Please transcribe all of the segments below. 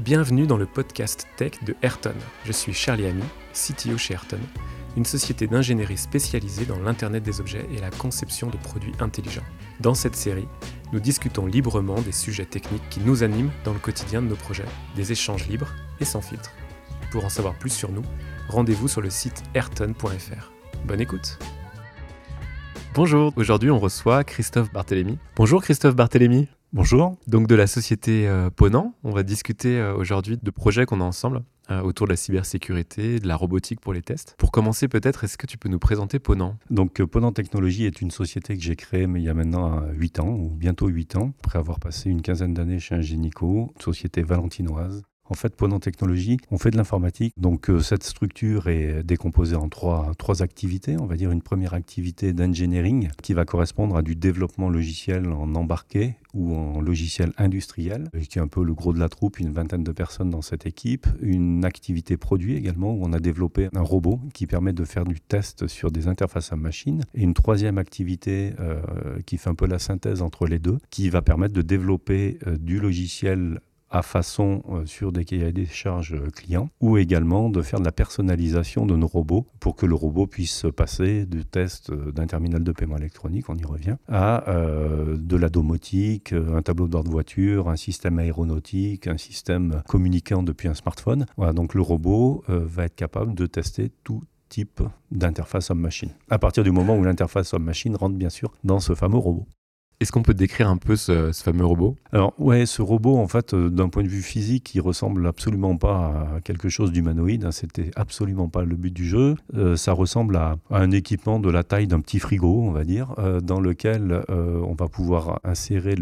Bienvenue dans le podcast tech de Ayrton. Je suis Charlie Ami, CTO chez Ayrton, une société d'ingénierie spécialisée dans l'Internet des objets et la conception de produits intelligents. Dans cette série, nous discutons librement des sujets techniques qui nous animent dans le quotidien de nos projets, des échanges libres et sans filtre. Pour en savoir plus sur nous, rendez-vous sur le site ayrton.fr. Bonne écoute Bonjour, aujourd'hui on reçoit Christophe Barthélémy. Bonjour Christophe Barthélémy. Bonjour. Donc de la société euh, Ponant, on va discuter euh, aujourd'hui de projets qu'on a ensemble euh, autour de la cybersécurité, de la robotique pour les tests. Pour commencer peut-être, est-ce que tu peux nous présenter Ponant? Donc Ponant Technologies est une société que j'ai créée mais il y a maintenant 8 ans, ou bientôt 8 ans, après avoir passé une quinzaine d'années chez Ingenico, société valentinoise. En fait, Ponant Technologies, on fait de l'informatique. Donc, euh, cette structure est décomposée en trois, trois activités. On va dire une première activité d'engineering qui va correspondre à du développement logiciel en embarqué ou en logiciel industriel, qui est un peu le gros de la troupe, une vingtaine de personnes dans cette équipe. Une activité produit également, où on a développé un robot qui permet de faire du test sur des interfaces à machine. Et une troisième activité euh, qui fait un peu la synthèse entre les deux, qui va permettre de développer euh, du logiciel à façon euh, sur des cahiers des charges clients ou également de faire de la personnalisation de nos robots pour que le robot puisse passer du test euh, d'un terminal de paiement électronique, on y revient, à euh, de la domotique, un tableau de bord de voiture, un système aéronautique, un système communiquant depuis un smartphone. Voilà, donc le robot va être capable de tester tout type d'interface homme-machine. À partir du moment où l'interface homme-machine rentre bien sûr dans ce fameux robot. Est-ce qu'on peut décrire un peu ce, fameux robot? Alors ouais, ce robot, en fait, euh, d'un point de vue physique, il ressemble absolument pas à quelque chose d'humanoïde. Hein, C'était absolument pas le but du jeu. Euh, ça ressemble à, un équipement de la taille d'un petit frigo, on va dire, euh, dans lequel on va pouvoir insérer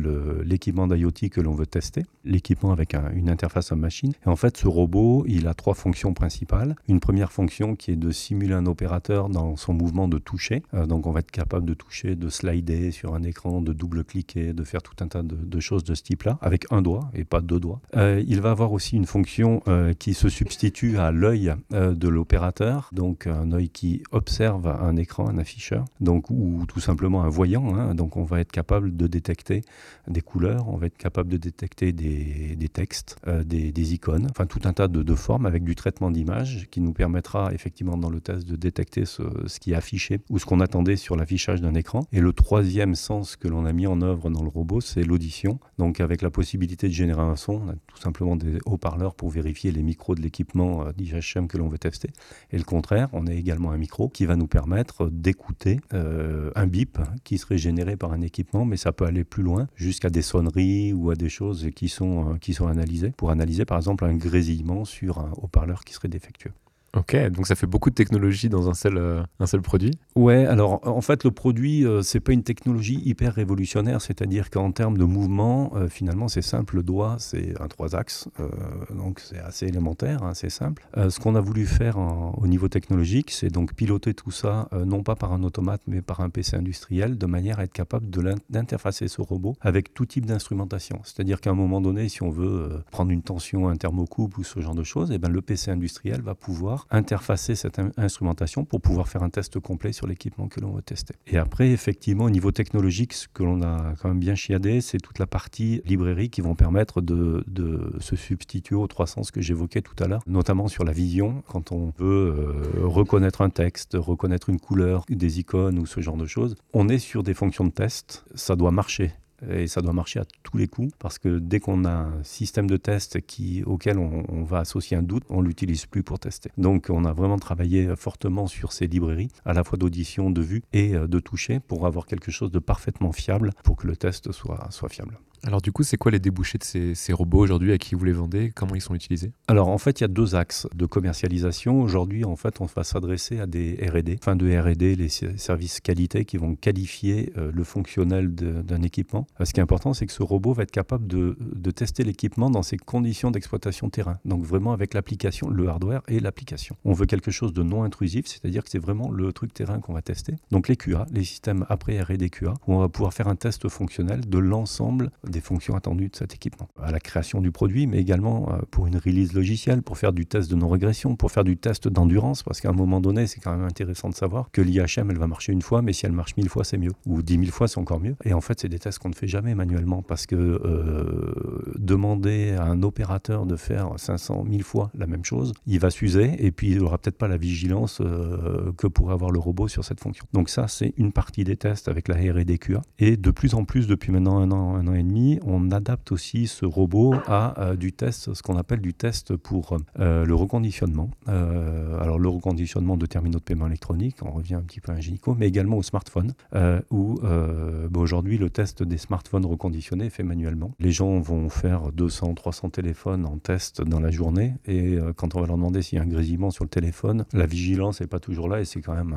l'équipement d'IoT que l'on veut tester, l'équipement avec une interface à machine. Et en fait, ce robot, il a trois fonctions principales. Une première fonction qui est de simuler un opérateur dans son mouvement de toucher. donc on va être capable de toucher, de slider sur un écran, de double-cliquer, de faire tout un tas de, choses de ce type-là, avec un doigt et pas deux doigts. Euh, il va avoir aussi une fonction euh, qui se substitue à l'œil euh, de l'opérateur, donc un œil qui observe un écran, un afficheur, donc, ou tout simplement un voyant. Hein. donc on va être capable de détecter des couleurs, on va être capable de détecter des, des textes, des, des, icônes, enfin tout un tas de, formes avec du traitement d'image qui nous permettra effectivement dans le test de détecter ce, ce qui est affiché ou ce qu'on attendait sur l'affichage d'un écran. Et le troisième sens que l'on a mis en œuvre dans le robot, c'est l'audition. Donc avec la possibilité de générer un son, on a tout simplement des haut-parleurs pour vérifier les micros de l'équipement euh, d'IHM que l'on veut tester. Et le contraire, on a également un micro qui va nous permettre d'écouter euh, un bip qui serait généré par un équipement, mais ça peut aller plus loin, jusqu'à des sonneries ou à des choses qui sont, euh, qui sont analysées, pour analyser par exemple un grésillement sur un haut-parleur qui serait défectueux. Ok, donc ça fait beaucoup de technologie dans un seul, euh, un seul produit Ouais, alors en fait, le produit, euh, c'est pas une technologie hyper révolutionnaire, c'est-à-dire qu'en termes de mouvement, euh, finalement, c'est simple. Le doigt, c'est un trois axes, donc c'est assez élémentaire, hein, c'est simple. ce qu'on a voulu faire au niveau technologique, c'est donc piloter tout ça, non pas par un automate, mais par un PC industriel, de manière à être capable d'interfacer ce robot avec tout type d'instrumentation. C'est-à-dire qu'à un moment donné, si on veut prendre une tension, un thermocouple ou ce genre de choses, eh ben, le PC industriel va pouvoir interfacer cette instrumentation pour pouvoir faire un test complet sur l'équipement que l'on veut tester. Et après, effectivement, au niveau technologique, ce que l'on a quand même bien chiadé, c'est toute la partie librairie qui vont permettre de, se substituer aux trois sens que j'évoquais tout à l'heure, notamment sur la vision, quand on veut euh, reconnaître un texte, reconnaître une couleur, des icônes ou ce genre de choses. On est sur des fonctions de test, ça doit marcher et ça doit marcher à tous les coups parce que dès qu'on a un système de test auquel on, va associer un doute, on l'utilise plus pour tester. Donc on a vraiment travaillé fortement sur ces librairies, à la fois d'audition, de vue et euh, de toucher pour avoir quelque chose de parfaitement fiable pour que le test soit fiable. Alors du coup, c'est quoi les débouchés de ces, robots aujourd'hui? À qui vous les vendez? Comment ils sont utilisés? Alors en fait, il y a deux axes de commercialisation. Aujourd'hui, en fait, on va s'adresser à des R&D, fin de R&D, les services qualité qui vont qualifier euh, le fonctionnel d'un équipement. Euh, ce qui est important, c'est que ce robot va être capable de, tester l'équipement dans ses conditions d'exploitation terrain. Donc vraiment avec l'application, le hardware et l'application. On veut quelque chose de non intrusif, c'est-à-dire que c'est vraiment le truc terrain qu'on va tester. Donc les QA, les systèmes après R&D QA, où on va pouvoir faire un test fonctionnel de l'ensemble des fonctions attendues de cet équipement. À la création du produit, mais également euh, pour une release logicielle, pour faire du test de non-régression, pour faire du test d'endurance, parce qu'à un moment donné, c'est quand même intéressant de savoir que l'IHM, elle va marcher une fois, mais si elle marche mille fois, c'est mieux. Ou dix mille fois, c'est encore mieux. Et en fait, c'est des tests qu'on ne fait jamais manuellement, parce que euh, demander à un opérateur de faire 500 mille fois la même chose, il va s'user, et puis il n'aura peut-être pas la vigilance euh, que pourrait avoir le robot sur cette fonction. Donc ça, c'est une partie des tests avec la R&D QA. Et de plus en plus, depuis maintenant un an, un an et demi, on adapte aussi ce robot à euh, du test, ce qu'on appelle du test pour euh, le reconditionnement. Euh, alors le reconditionnement de terminaux de paiement électronique, on revient un petit peu à un mais également au smartphone, où bah, aujourd'hui le test des smartphones reconditionnés est fait manuellement. Les gens vont faire 200, 300 téléphones en test dans la journée, et quand on va leur demander s'il y a un grésillement sur le téléphone, la vigilance n'est pas toujours là, et c'est quand même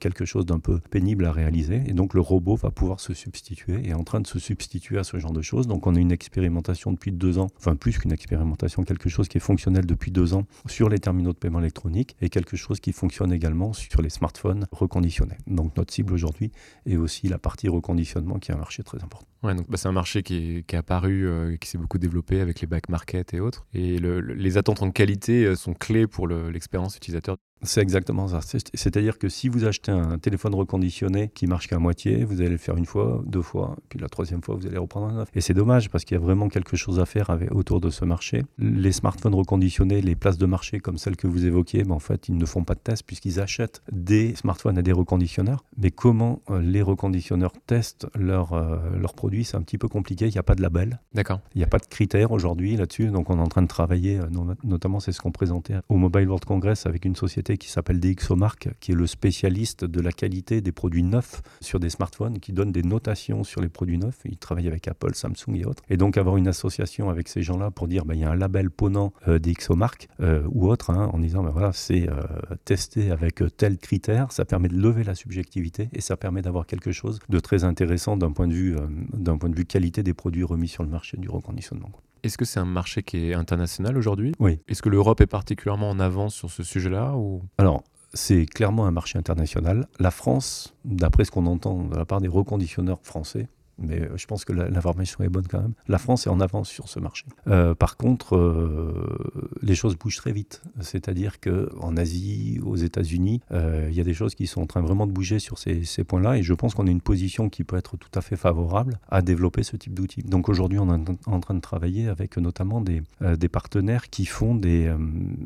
quelque chose d'un peu pénible à réaliser. Et donc le robot va pouvoir se substituer, et est en train de se substituer à ce genre de choses. Donc on a une expérimentation depuis deux ans, enfin plus qu'une expérimentation, quelque chose qui est fonctionnel depuis deux ans sur les terminaux de paiement électronique et quelque chose qui fonctionne également sur les smartphones reconditionnés. Donc notre cible aujourd'hui est aussi la partie reconditionnement qui est un marché très important. Bah, c'est un marché qui est, qui est apparu, euh, qui s'est beaucoup développé avec les back market et autres. Et les attentes en qualité euh, sont clés pour l'expérience utilisateur. C'est exactement ça. C'est-à-dire que si vous achetez un téléphone reconditionné qui marche qu'à moitié, vous allez le faire une fois, deux fois, puis la troisième fois, vous allez reprendre un neuf. Et c'est dommage parce qu'il y a vraiment quelque chose à faire avec, autour de ce marché. Les smartphones reconditionnés, les places de marché comme celles que vous évoquiez, ben en fait, ils ne font pas de tests puisqu'ils achètent des smartphones à des reconditionneurs. Mais comment euh, les reconditionneurs testent leurs euh, produits, c'est un petit peu compliqué. Il n'y a pas de label. D'accord. Il n'y a pas de critères aujourd'hui là-dessus. Donc on est en train de travailler, euh, notamment c'est ce qu'on présentait au Mobile World Congress avec une société qui s'appelle DxOMark, qui est le spécialiste de la qualité des produits neufs sur des smartphones, qui donne des notations sur les produits neufs. Il travaille avec Apple, Samsung et autres. Et donc avoir une association avec ces gens-là pour dire ben, il y a un label ponant euh, DxOMark euh, ou autre, hein, en disant ben, voilà, c'est euh, testé avec tel critère, ça permet de lever la subjectivité et ça permet d'avoir quelque chose de très intéressant d'un point de vue qualité des produits remis sur le marché du reconditionnement. Est-ce que c'est un marché qui est international aujourd'hui? Oui. Est-ce que l'Europe est particulièrement en avance sur ce sujet-là ou... Alors, c'est clairement un marché international. La France, d'après ce qu'on entend de la part des reconditionneurs français, mais euh, je pense que l'information est bonne quand même. La France est en avance sur ce marché. Euh, par contre, euh, les choses bougent très vite. C'est-à-dire qu'en Asie, aux États-Unis, il y a des choses qui sont en train vraiment de bouger sur ces, points-là. Et je pense qu'on a une position qui peut être tout à fait favorable à développer ce type d'outils. Donc aujourd'hui, on est en train de travailler avec notamment des, des partenaires qui font des,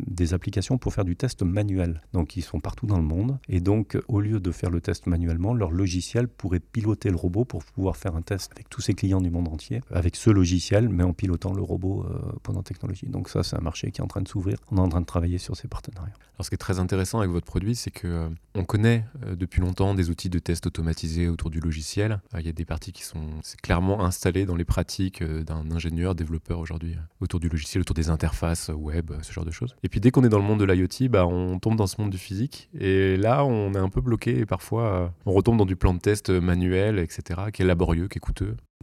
des applications pour faire du test manuel. Donc ils sont partout dans le monde. Et donc, au lieu de faire le test manuellement, leur logiciel pourrait piloter le robot pour pouvoir faire un test avec tous ses clients du monde entier, avec ce logiciel, mais en pilotant le robot euh, pendant technologie. Donc ça, c'est un marché qui est en train de s'ouvrir. On est en train de travailler sur ces partenariats. Alors, ce qui est très intéressant avec votre produit, c'est que euh, on connaît euh, depuis longtemps des outils de test automatisés autour du logiciel. Il y a des parties qui sont clairement installées dans les pratiques d'un ingénieur, développeur aujourd'hui autour du logiciel, autour des interfaces web, ce genre de choses. Et puis dès qu'on est dans le monde de l'IoT, bah, on tombe dans ce monde du physique. Et là, on est un peu bloqué et parfois on retombe dans du plan de test manuel, etc., qui est laborieux,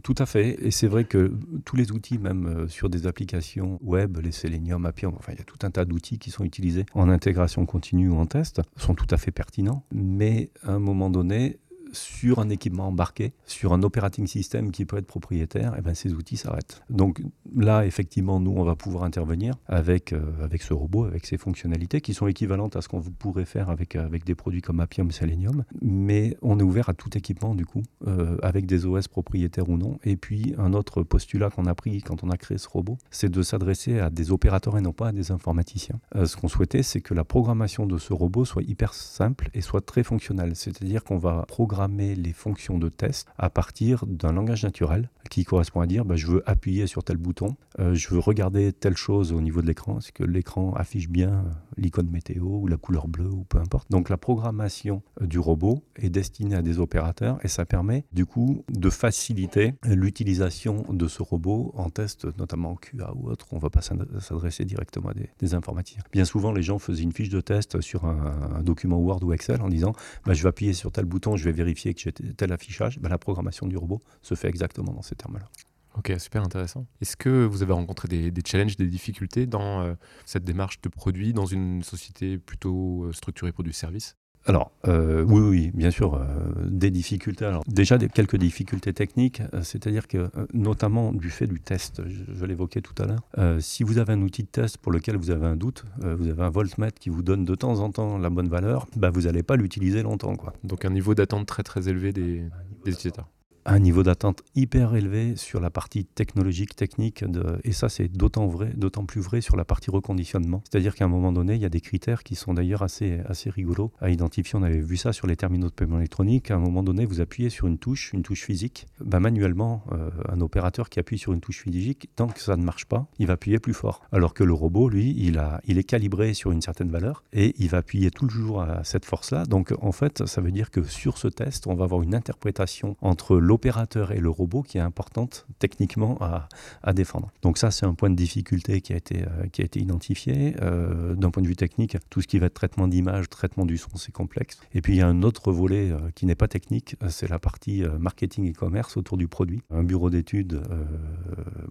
Tout à fait. Et c'est vrai que tous les outils, même euh, sur des applications web, les Selenium, Appium, enfin, il y a tout un tas d'outils qui sont utilisés en intégration continue ou en test, sont tout à fait pertinents. Mais à un moment donné, sur un équipement embarqué, sur un operating system qui peut être propriétaire, et eh ben ces outils s'arrêtent. Donc là, effectivement, nous, on va pouvoir intervenir avec, euh, avec ce robot, avec ses fonctionnalités qui sont équivalentes à ce qu'on pourrait faire avec, euh, avec des produits comme Appium, Selenium. Mais on est ouvert à tout équipement, du coup, euh, avec des OS propriétaires ou non. Et puis, un autre postulat qu'on a pris quand on a créé ce robot, c'est de s'adresser à des opérateurs et non pas à des informaticiens. ce qu'on souhaitait, c'est que la programmation de ce robot soit hyper simple et soit très fonctionnelle. C'est-à-dire qu'on va programmer les fonctions de test à partir d'un langage naturel qui correspond à dire bah, je veux appuyer sur tel bouton, euh, je veux regarder telle chose au niveau de l'écran, c'est que l'écran affiche bien euh, l'icône météo ou la couleur bleue ou peu importe. Donc la programmation euh, du robot est destinée à des opérateurs et ça permet du coup de faciliter l'utilisation de ce robot en test, notamment en QA ou autre. On ne va pas s'adresser directement à des, informaticiens. Bien souvent, les gens faisaient une fiche de test sur un, document Word ou Excel en disant bah, je vais appuyer sur tel bouton, je vais vérifier que j'ai tel affichage, ben, la programmation du robot se fait exactement dans ces termes-là. Ok, super intéressant. Est-ce que vous avez rencontré des, challenges, des difficultés dans euh, cette démarche de produit dans une société plutôt euh, structurée pour du service? Alors, euh, oui, oui, bien sûr, euh, des difficultés. Alors, déjà, des, quelques difficultés techniques, euh, c'est-à-dire que, notamment du fait du test, je, l'évoquais tout à l'heure, si vous avez un outil de test pour lequel vous avez un doute, vous avez un voltmètre qui vous donne de temps en temps la bonne valeur, bah, vous n'allez pas l'utiliser longtemps. Quoi. Donc, un niveau d'attente très très élevé des, des utilisateurs un niveau d'attente hyper élevé sur la partie technologique, technique, de, et ça c'est d'autant vrai, d'autant plus vrai sur la partie reconditionnement. C'est-à-dire qu'à un moment donné, il y a des critères qui sont d'ailleurs assez, assez rigolos à identifier. On avait vu ça sur les terminaux de paiement électronique. À un moment donné, vous appuyez sur une touche, une touche physique. Ben, manuellement, euh, un opérateur qui appuie sur une touche physique, tant que ça ne marche pas, il va appuyer plus fort. Alors que le robot, lui, il, a, il est calibré sur une certaine valeur et il va appuyer toujours à cette force-là. Donc en fait, ça veut dire que sur ce test, on va avoir une interprétation entre l'opérateur l'opérateur et le robot qui est importante techniquement à, défendre. Donc ça, c'est un point de difficulté qui a été, euh, identifié. Euh, d'un point de vue technique, tout ce qui va être traitement d'image, traitement du son, c'est complexe. Et puis il y a un autre volet euh, qui n'est pas technique, c'est la partie marketing et commerce autour du produit. Un bureau d'études,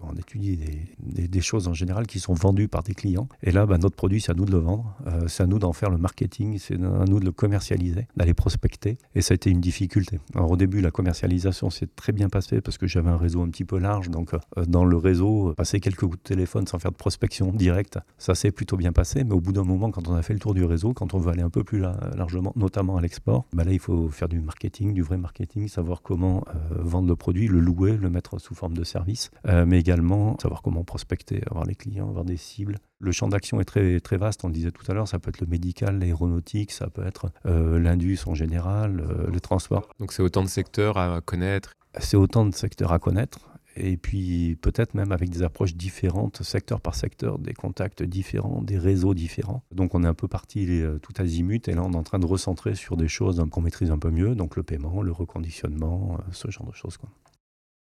on étudie des, des, choses en général qui sont vendues par des clients. Et là, bah, notre produit, c'est à nous de le vendre, c'est à nous d'en faire le marketing, c'est à nous de le commercialiser, d'aller prospecter. Et ça a été une difficulté. Alors au début, la commercialisation, s'est très bien passé parce que j'avais un réseau un petit peu large. Donc, euh, dans le réseau, euh, passer quelques coups de téléphone sans faire de prospection directe, ça s'est plutôt bien passé. Mais au bout d'un moment, quand on a fait le tour du réseau, quand on veut aller un peu plus largement, notamment à l'export, bah là, il faut faire du marketing, du vrai marketing, savoir comment euh, vendre le produit, le louer, le mettre sous forme de service, mais également savoir comment prospecter, avoir les clients, avoir des cibles. Le champ d'action est très, très vaste, on le disait tout à l'heure, ça peut être le médical, l'aéronautique, ça peut être l'indus en général, le transport. Donc c'est autant de secteurs à connaître c'est autant de secteurs à connaître. Et puis peut-être même avec des approches différentes, secteur par secteur, des contacts différents, des réseaux différents. Donc on est un peu parti euh, tout azimut et là on est en train de recentrer sur des choses qu'on maîtrise un peu mieux, donc le paiement, le reconditionnement, euh, ce genre de choses. Quoi.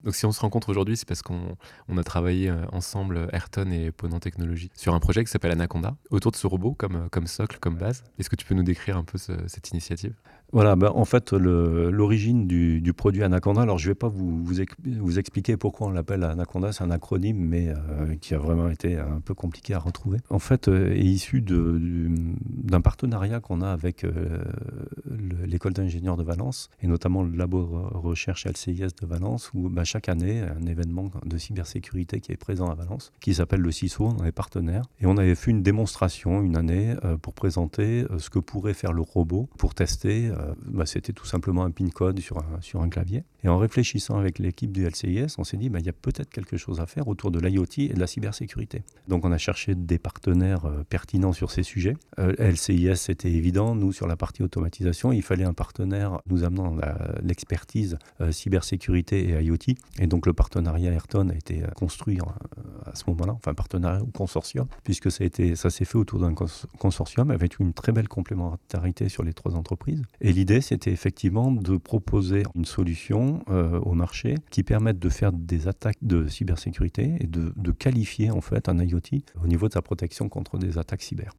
Donc si on se rencontre aujourd'hui, c'est parce qu'on a travaillé euh, ensemble, Ayrton et Ponant Technologies, sur un projet qui s'appelle Anaconda, autour de ce robot comme, comme socle, comme base. Est-ce que tu peux nous décrire un peu cette initiative? Voilà, ben, en fait, l'origine du, du, produit Anaconda, alors je ne vais pas vous, expliquer pourquoi on l'appelle Anaconda, c'est un acronyme, mais euh, qui a vraiment été un peu compliqué à retrouver. En fait, euh, est issu d'un partenariat qu'on a avec euh, l'école d'ingénieurs de Valence, et notamment le labo recherche LCIS de Valence, où ben, chaque année, un événement de cybersécurité qui est présent à Valence, qui s'appelle le CISO, on est partenaire, et on avait fait une démonstration une année pour présenter ce que pourrait faire le robot pour tester euh, bah, c'était tout simplement un pin code sur un, sur un clavier. Et en réfléchissant avec l'équipe du LCIS, on s'est dit, bah, y a peut-être quelque chose à faire autour de l'IoT et de la cybersécurité. Donc on a cherché des partenaires euh, pertinents sur ces sujets. Euh, LCIS, c'était évident. Nous, sur la partie automatisation, il fallait un partenaire nous amenant l'expertise cybersécurité et IoT. Et donc le partenariat Ayrton a été construit à ce moment-là, enfin partenariat ou consortium, puisque ça, ça s'est fait autour d'un consortium avec une très belle complémentarité sur les trois entreprises. L'idée, c'était effectivement de proposer une solution euh, au marché qui permette de faire des attaques de cybersécurité et de, qualifier en fait un IoT au niveau de sa protection contre des attaques cyber.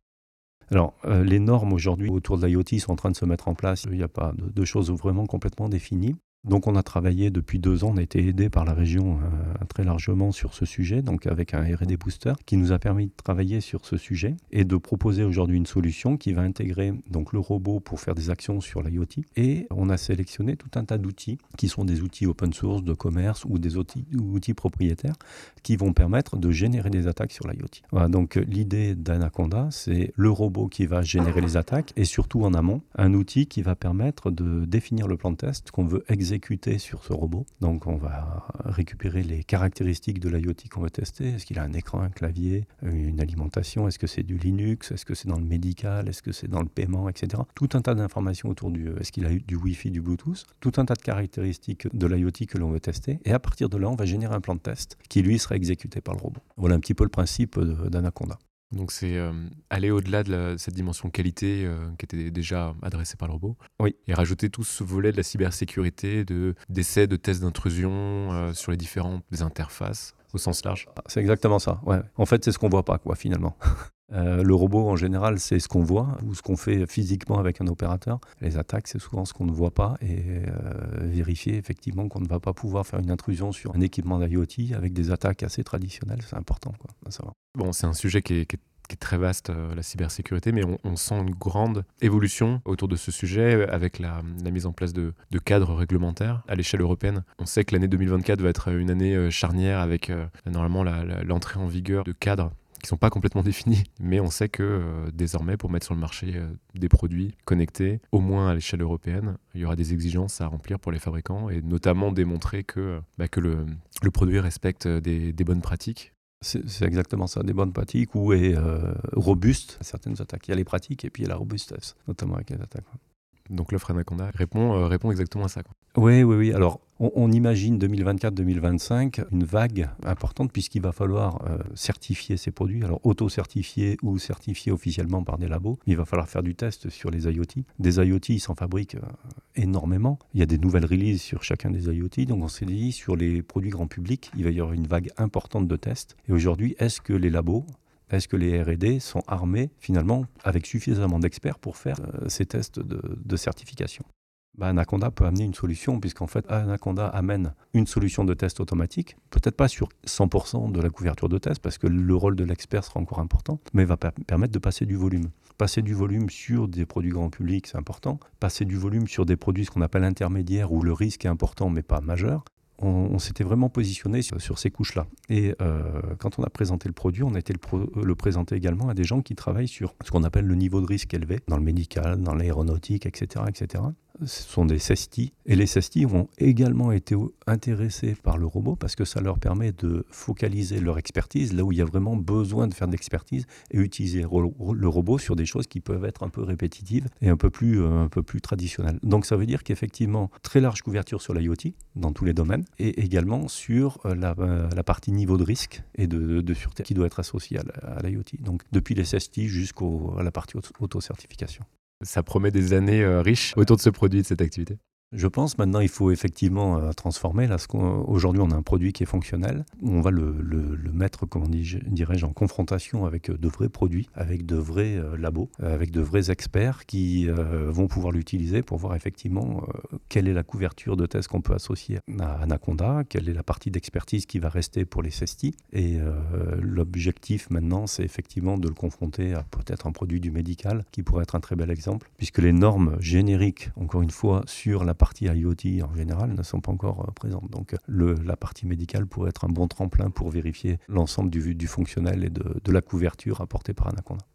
Alors, euh, les normes aujourd'hui autour de l'IoT sont en train de se mettre en place. Il n'y a pas de, choses vraiment complètement définies. Donc on a travaillé depuis deux ans, on a été aidé par la région euh, très largement sur ce sujet, donc avec un R&D booster qui nous a permis de travailler sur ce sujet et de proposer aujourd'hui une solution qui va intégrer donc le robot pour faire des actions sur l'IoT. Et on a sélectionné tout un tas d'outils qui sont des outils open source de commerce ou des outils, propriétaires qui vont permettre de générer des attaques sur l'IoT. Donc l'idée d'Anaconda, c'est le robot qui va générer les attaques et surtout en amont, un outil qui va permettre de définir le plan de test qu'on veut exécuter sur ce robot. Donc on va récupérer les caractéristiques de l'IoT qu'on veut tester. Est-ce qu'il a un écran, un clavier, une alimentation? Est-ce que c'est du Linux? Est-ce que c'est dans le médical? Est-ce que c'est dans le paiement, etc. Tout un tas d'informations autour du... Est-ce qu'il a eu du Wi-Fi, du Bluetooth? Tout un tas de caractéristiques de l'IoT que l'on veut tester. Et à partir de là, on va générer un plan de test qui, lui, sera exécuté par le robot. Voilà un petit peu le principe d'Anaconda. Donc c'est euh, aller au-delà de cette dimension qualité euh, qui était déjà adressée par le robot. Oui. Et rajouter tout ce volet de la cybersécurité, de d'essais, de tests d'intrusion euh, sur les différentes interfaces au sens large. C'est exactement ça. Ouais. En fait, c'est ce qu'on voit pas, quoi, finalement. le robot, en général, c'est ce qu'on voit ou ce qu'on fait physiquement avec un opérateur. Les attaques, c'est souvent ce qu'on ne voit pas et vérifier effectivement qu'on ne va pas pouvoir faire une intrusion sur un équipement d'IoT avec des attaques assez traditionnelles, c'est important à savoir. Bon, c'est un sujet qui est, très vaste, euh, la cybersécurité, mais on, sent une grande évolution autour de ce sujet euh, avec la, mise en place de, cadres réglementaires à l'échelle européenne. On sait que l'année 2024 va être une année charnière avec normalement l'entrée en vigueur de cadres qui sont pas complètement définis, mais on sait que désormais, pour mettre sur le marché des produits connectés, au moins à l'échelle européenne, il y aura des exigences à remplir pour les fabricants et notamment démontrer que, bah, que le, produit respecte des, bonnes pratiques c'est exactement ça, des bonnes pratiques ou est euh, robuste à certaines attaques. Il y a les pratiques et puis il y a la robustesse, notamment avec les attaques. Donc l'offre Anaconda répond, euh, répond exactement à ça. Oui, oui, oui. Alors, on, imagine 2024-2025 une vague importante puisqu'il va falloir euh, certifier ces produits, alors auto-certifier ou certifier officiellement par des labos. Il va falloir faire du test sur les IoT. Des IoT, ils s'en fabriquent euh, énormément. Il y a des nouvelles releases sur chacun des IoT. Donc, on s'est dit, sur les produits grand public, il va y avoir une vague importante de tests. Et aujourd'hui, est-ce que les labos est-ce que les RD sont armés finalement avec suffisamment d'experts pour faire euh, ces tests de, certification? Bah, Anaconda peut amener une solution, puisqu'en fait, Anaconda amène une solution de test automatique, peut-être pas sur 100% de la couverture de test, parce que le rôle de l'expert sera encore important, mais va permettre de passer du volume. Passer du volume sur des produits grand public, c'est important. Passer du volume sur des produits, ce qu'on appelle intermédiaires, où le risque est important, mais pas majeur on, s'était vraiment positionné sur, ces couches-là. Et euh, quand on a présenté le produit, on a été le, le, présenter également à des gens qui travaillent sur ce qu'on appelle le niveau de risque élevé, dans le médical, dans l'aéronautique, etc., etc ce sont des SESTI. Et les SESTI ont également été intéressés par le robot parce que ça leur permet de focaliser leur expertise là où il y a vraiment besoin de faire de l'expertise et utiliser le robot sur des choses qui peuvent être un peu répétitives et un peu plus, euh, un peu plus traditionnelles. Donc ça veut dire qu'effectivement, très large couverture sur l'IoT dans tous les domaines et également sur euh, euh, la, partie niveau de risque et de, sûreté qui doit être associée à l'IoT. Donc depuis les SESTI jusqu'à la partie auto-certification. Ça promet des années euh, riches autour de ce produit, de cette activité. Je pense maintenant il faut effectivement euh, transformer. Là, aujourd'hui, on a un produit qui est fonctionnel. On va le, mettre, comment dirais-je, en confrontation avec euh, de vrais produits, avec de vrais euh, labos, avec de vrais experts qui vont pouvoir l'utiliser pour voir effectivement quelle est la couverture de test qu'on peut associer à Anaconda, quelle est la partie d'expertise qui va rester pour les CESTI. Et l'objectif maintenant, c'est effectivement de le confronter à peut-être un produit du médical qui pourrait être un très bel exemple, puisque les normes génériques, encore une fois, sur la partie IoT en général ne sont pas encore euh, présentes. Donc le, la partie médicale pourrait être un bon tremplin pour vérifier l'ensemble du, fonctionnel et de, la couverture apportée par Anaconda.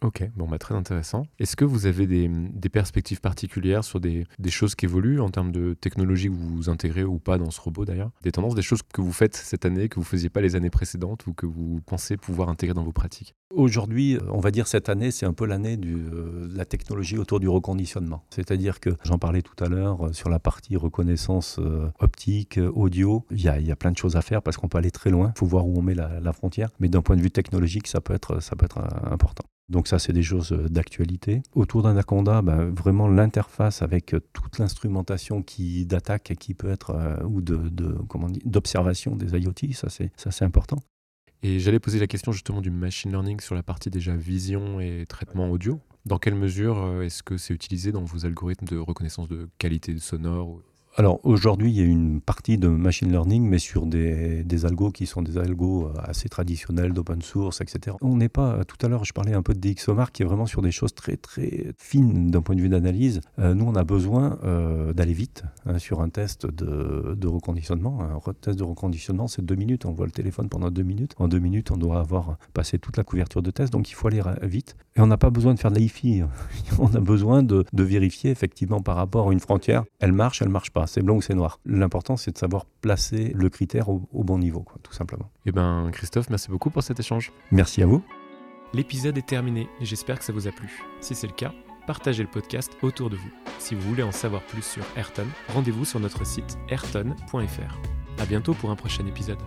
Ok, bon, bah, très intéressant. Est-ce que vous avez des, perspectives particulières sur des, des, choses qui évoluent en termes de technologie que vous intégrez ou pas dans ce robot d'ailleurs? Des tendances, des choses que vous faites cette année, que vous ne faisiez pas les années précédentes ou que vous pensez pouvoir intégrer dans vos pratiques? Aujourd'hui, euh, on va dire cette année, c'est un peu l'année euh, de la technologie autour du reconditionnement. C'est-à-dire que j'en parlais tout à l'heure euh, sur la partie reconnaissance optique, audio. Il y, a, il y, a, plein de choses à faire parce qu'on peut aller très loin. Il faut voir où on met la, frontière. Mais d'un point de vue technologique, ça peut être, ça peut être important. Donc ça, c'est des choses euh, d'actualité. Autour d'Anaconda, ben, vraiment l'interface avec euh, toute l'instrumentation qui d'attaque qui peut être euh, ou de, d'observation des IoT, ça c'est important. Et j'allais poser la question justement du machine learning sur la partie déjà vision et traitement audio. Dans quelle mesure est-ce que c'est utilisé dans vos algorithmes de reconnaissance de qualité sonore alors aujourd'hui, il y a une partie de machine learning, mais sur des, des algos qui sont des algos euh, assez traditionnels, d'open source, etc. On n'est pas, euh, tout à l'heure, je parlais un peu de DxOMark, qui est vraiment sur des choses très très fines d'un point de vue d'analyse. Euh, nous, on a besoin d'aller vite hein, sur un test de, de reconditionnement. Un test de reconditionnement, c'est deux minutes. On voit le téléphone pendant deux minutes. En deux minutes, on doit avoir passé toute la couverture de test, donc il faut aller vite. Et on n'a pas besoin de faire de l'IFI. on a besoin de, de vérifier effectivement par rapport à une frontière, elle marche, elle marche pas c'est blanc ou c'est noir. L'important, c'est de savoir placer le critère au, bon niveau, quoi, tout simplement. Eh ben, Christophe, merci beaucoup pour cet échange. Merci à vous. L'épisode est terminé et j'espère que ça vous a plu. Si c'est le cas, partagez le podcast autour de vous. Si vous voulez en savoir plus sur Ayrton, rendez-vous sur notre site ayrton.fr. À bientôt pour un prochain épisode.